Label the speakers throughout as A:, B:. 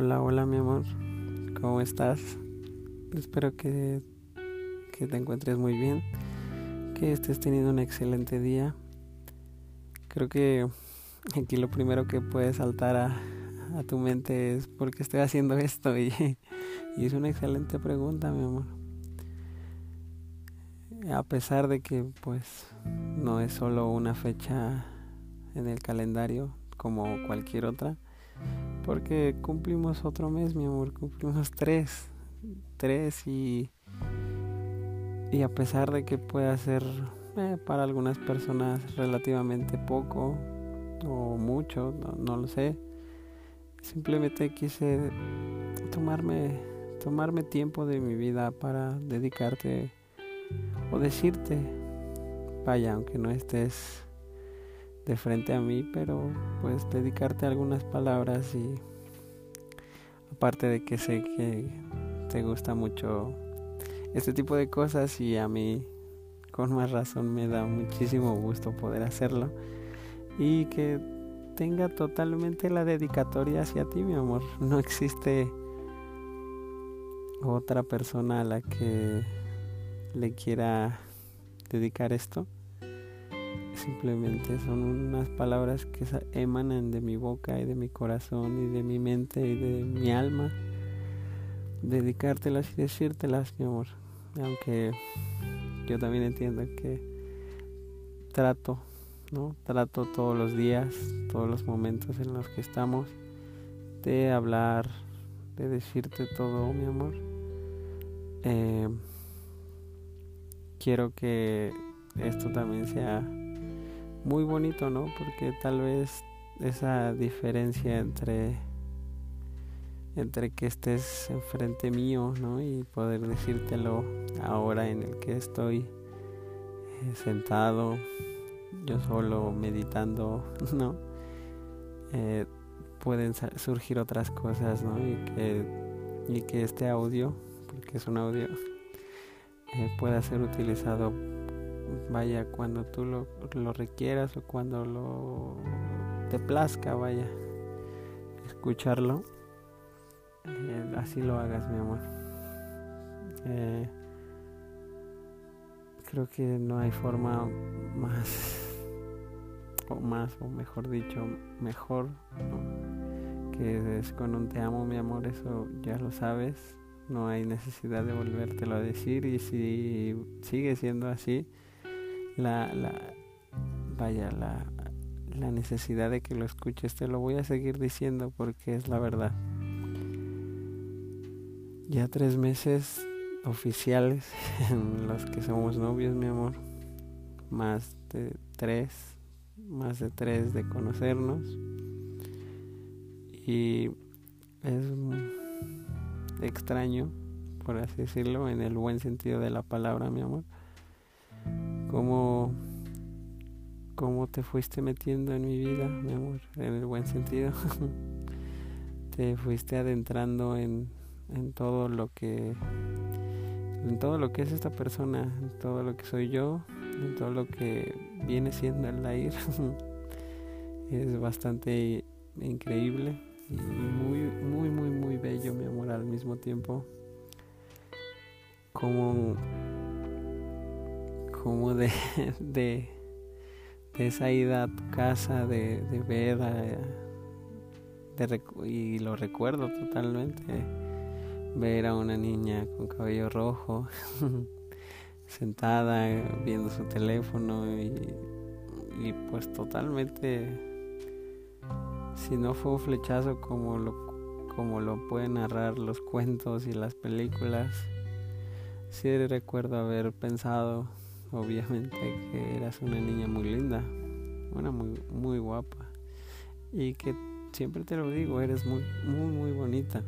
A: Hola, hola mi amor, ¿cómo estás? Espero que, que te encuentres muy bien, que estés teniendo un excelente día. Creo que aquí lo primero que puede saltar a, a tu mente es ¿por qué estoy haciendo esto? Y, y es una excelente pregunta, mi amor. A pesar de que pues no es solo una fecha en el calendario como cualquier otra, porque cumplimos otro mes, mi amor, cumplimos tres, tres y, y a pesar de que pueda ser eh, para algunas personas relativamente poco o mucho, no, no lo sé, simplemente quise tomarme, tomarme tiempo de mi vida para dedicarte o decirte, vaya, aunque no estés de frente a mí, pero pues dedicarte algunas palabras y aparte de que sé que te gusta mucho este tipo de cosas y a mí con más razón me da muchísimo gusto poder hacerlo y que tenga totalmente la dedicatoria hacia ti, mi amor. No existe otra persona a la que le quiera dedicar esto. Simplemente son unas palabras que emanan de mi boca y de mi corazón y de mi mente y de mi alma. Dedicártelas y decírtelas, mi amor. Aunque yo también entiendo que trato, ¿no? Trato todos los días, todos los momentos en los que estamos de hablar, de decirte todo, mi amor. Eh, quiero que esto también sea muy bonito, ¿no? Porque tal vez esa diferencia entre entre que estés enfrente mío, ¿no? Y poder decírtelo ahora en el que estoy eh, sentado, yo solo meditando, ¿no? Eh, pueden surgir otras cosas, ¿no? Y que, y que este audio, porque es un audio, eh, pueda ser utilizado vaya cuando tú lo, requieras o cuando lo te plazca vaya escucharlo eh, así lo hagas mi amor. Eh, creo que no hay forma más o más o mejor dicho mejor que es con un te amo mi amor eso ya lo sabes. No hay necesidad de volvértelo a decir y si sigue siendo así la, la vaya la, la necesidad de que lo escuches. Te lo voy a seguir diciendo porque es la verdad. Ya tres meses oficiales en los que somos novios mi amor. Más de tres más de tres de conocernos. Y es extraño, por así decirlo, en el buen sentido de la palabra, mi amor. Cómo, cómo te fuiste metiendo en mi vida, mi amor, en el buen sentido. te fuiste adentrando en, en todo lo que en todo lo que es esta persona, en todo lo que soy yo, en todo lo que viene siendo el Lair. es bastante increíble y muy, muy, muy, muy bello, mi amor, al mismo tiempo. Como, como de, de, esa ida a tu casa, de, de ver, de, y lo recuerdo totalmente, ver a una niña con cabello rojo, sentada, viendo su teléfono y, y pues totalmente si no fue un flechazo como lo, como lo pueden narrar los cuentos y las películas, sí recuerdo haber pensado, obviamente, que eras una niña muy linda, una muy, muy guapa, y que siempre te lo digo, eres muy, muy, muy bonita.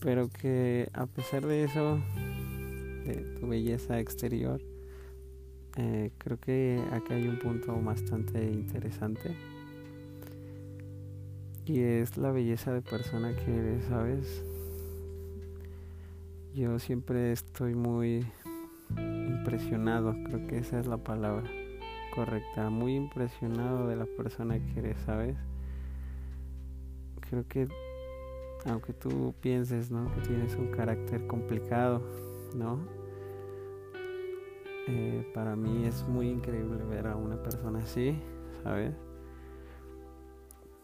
A: Pero que a pesar de eso, de tu belleza exterior, eh, creo que acá hay un punto bastante interesante y es la belleza de persona que eres, ¿sabes? Yo siempre estoy muy impresionado, creo que esa es la palabra correcta, muy impresionado de la persona que eres, ¿sabes? Creo que aunque tú pienses, ¿no? Que tienes un carácter complicado, ¿no? Eh, para mí es muy increíble ver a una persona así, ¿sabes?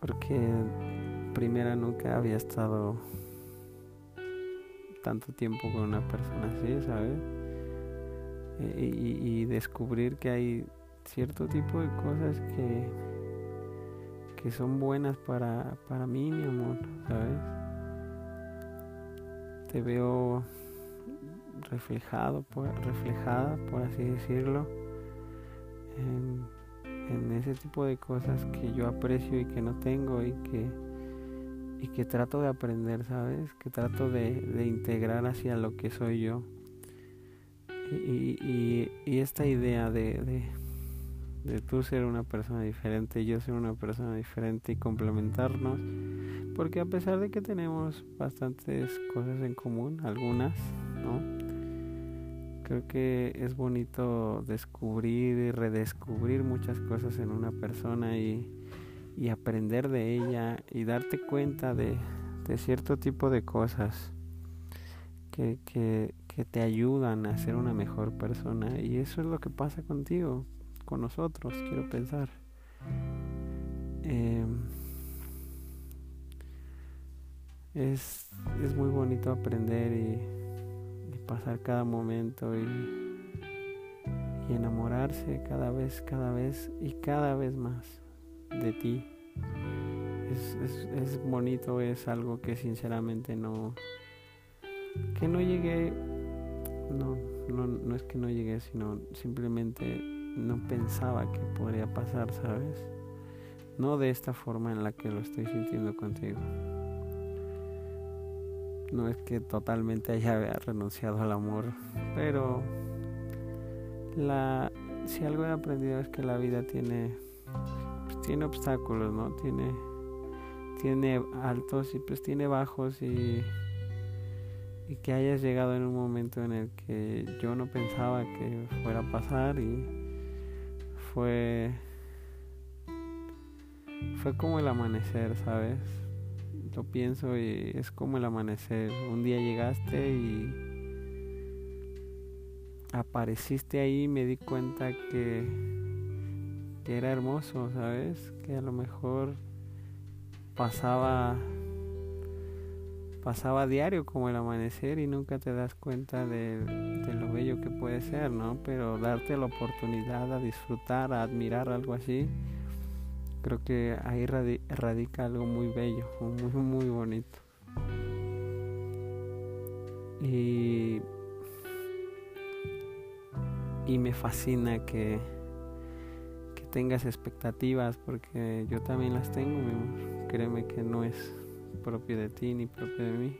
A: Porque primera nunca había estado tanto tiempo con una persona así, ¿sabes? Y, descubrir que hay cierto tipo de cosas que, que son buenas para, para mí, mi amor, ¿sabes? Te veo reflejado, por, reflejada, por así decirlo, en, ese tipo de cosas que yo aprecio y que no tengo y que, y que trato de aprender, ¿sabes? Que trato de, integrar hacia lo que soy yo. Y, esta idea de, de, de tú ser una persona diferente y yo ser una persona diferente y complementarnos, porque a pesar de que tenemos bastantes cosas en común, algunas, ¿no? Creo que es bonito descubrir y redescubrir muchas cosas en una persona y, aprender de ella y darte cuenta de, cierto tipo de cosas que, que, te ayudan a ser una mejor persona. Y eso es lo que pasa contigo, con nosotros, quiero pensar. Em, es, es muy bonito aprender y pasar cada momento y, enamorarse cada vez, cada vez y cada vez más de ti. Es, bonito, es algo que sinceramente no, que no llegué, no, no, no es que no llegué, sino simplemente no pensaba que podría pasar, ¿sabes? No de esta forma en la que lo estoy sintiendo contigo. No es que totalmente haya renunciado al amor, pero la si algo he aprendido es que la vida tiene pues, tiene obstáculos, ¿no? Tiene tiene altos y pues tiene bajos y y que hayas llegado en un momento en el que yo no pensaba que fuera a pasar y fue fue como el amanecer, ¿sabes? lo pienso y es como el amanecer. Un día llegaste y apareciste ahí y me di cuenta que, que era hermoso, ¿sabes? Que a lo mejor pasaba pasaba diario como el amanecer y nunca te das cuenta de, lo bello que puede ser, ¿no? Pero darte la oportunidad a disfrutar, a admirar algo así, creo que ahí radica algo muy bello, muy, muy bonito. Y, y me fascina que, que tengas expectativas, porque yo también las tengo, mi amor. Créeme que no es propio de ti ni propio de mí.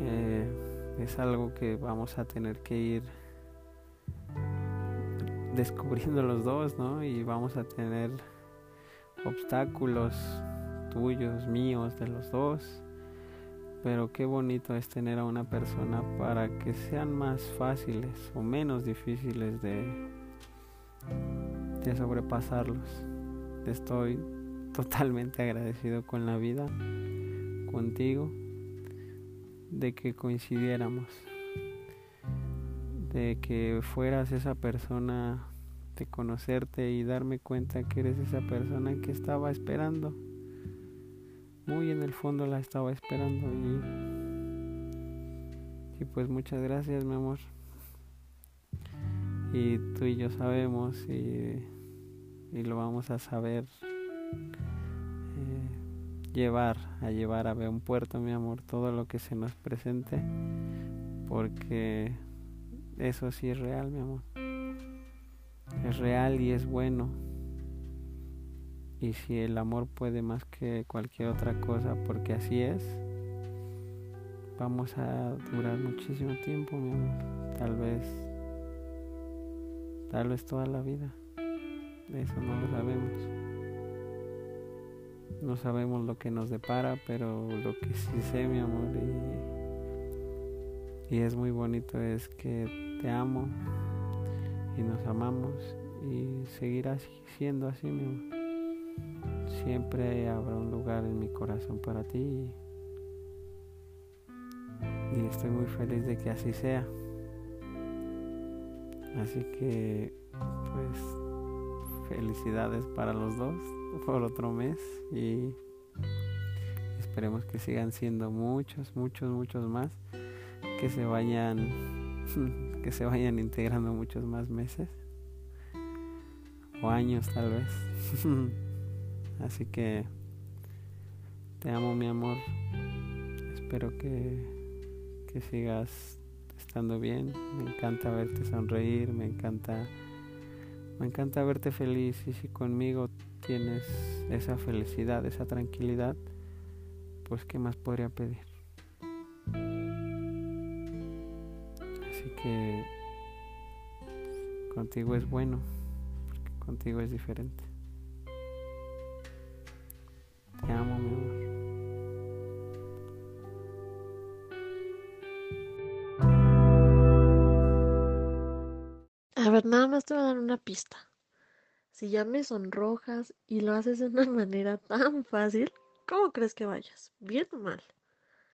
A: Eh, es algo que vamos a tener que ir descubriendo los dos, ¿no? Y vamos a tener obstáculos tuyos, míos, de los dos. Pero qué bonito es tener a una persona para que sean más fáciles o menos difíciles de, de sobrepasarlos. Estoy totalmente agradecido con la vida, contigo, de que coincidiéramos de que fueras esa persona, de conocerte y darme cuenta que eres esa persona que estaba esperando. Muy en el fondo la estaba esperando y, y pues muchas gracias mi amor. Y tú y yo sabemos y, y lo vamos a saber llevar, a llevar a un puerto mi amor todo lo que se nos presente porque eso sí es real, mi amor. Es real y es bueno. Y si el amor puede más que cualquier otra cosa, porque así es, vamos a durar muchísimo tiempo, mi amor. Tal vez, tal vez toda la vida. Eso no lo sabemos. No sabemos lo que nos depara, pero lo que sí sé, mi amor, y, y es muy bonito es que te amo y nos amamos y seguirá siendo así, mi amor. siempre habrá un lugar en mi corazón para ti y estoy muy feliz de que así sea. Así que pues felicidades para los dos por otro mes y esperemos que sigan siendo muchos, muchos, muchos más, que se vayan que se vayan integrando muchos más meses o años tal vez. Así que te amo mi amor. Espero que, que sigas estando bien. Me encanta verte sonreír, me encanta me encanta verte feliz y si conmigo tienes esa felicidad, esa tranquilidad, pues qué más podría pedir. Así que contigo es bueno, porque contigo es diferente.
B: Una pista. Si ya me sonrojas y lo haces de una manera tan fácil, ¿cómo crees que vayas? ¿Bien o mal?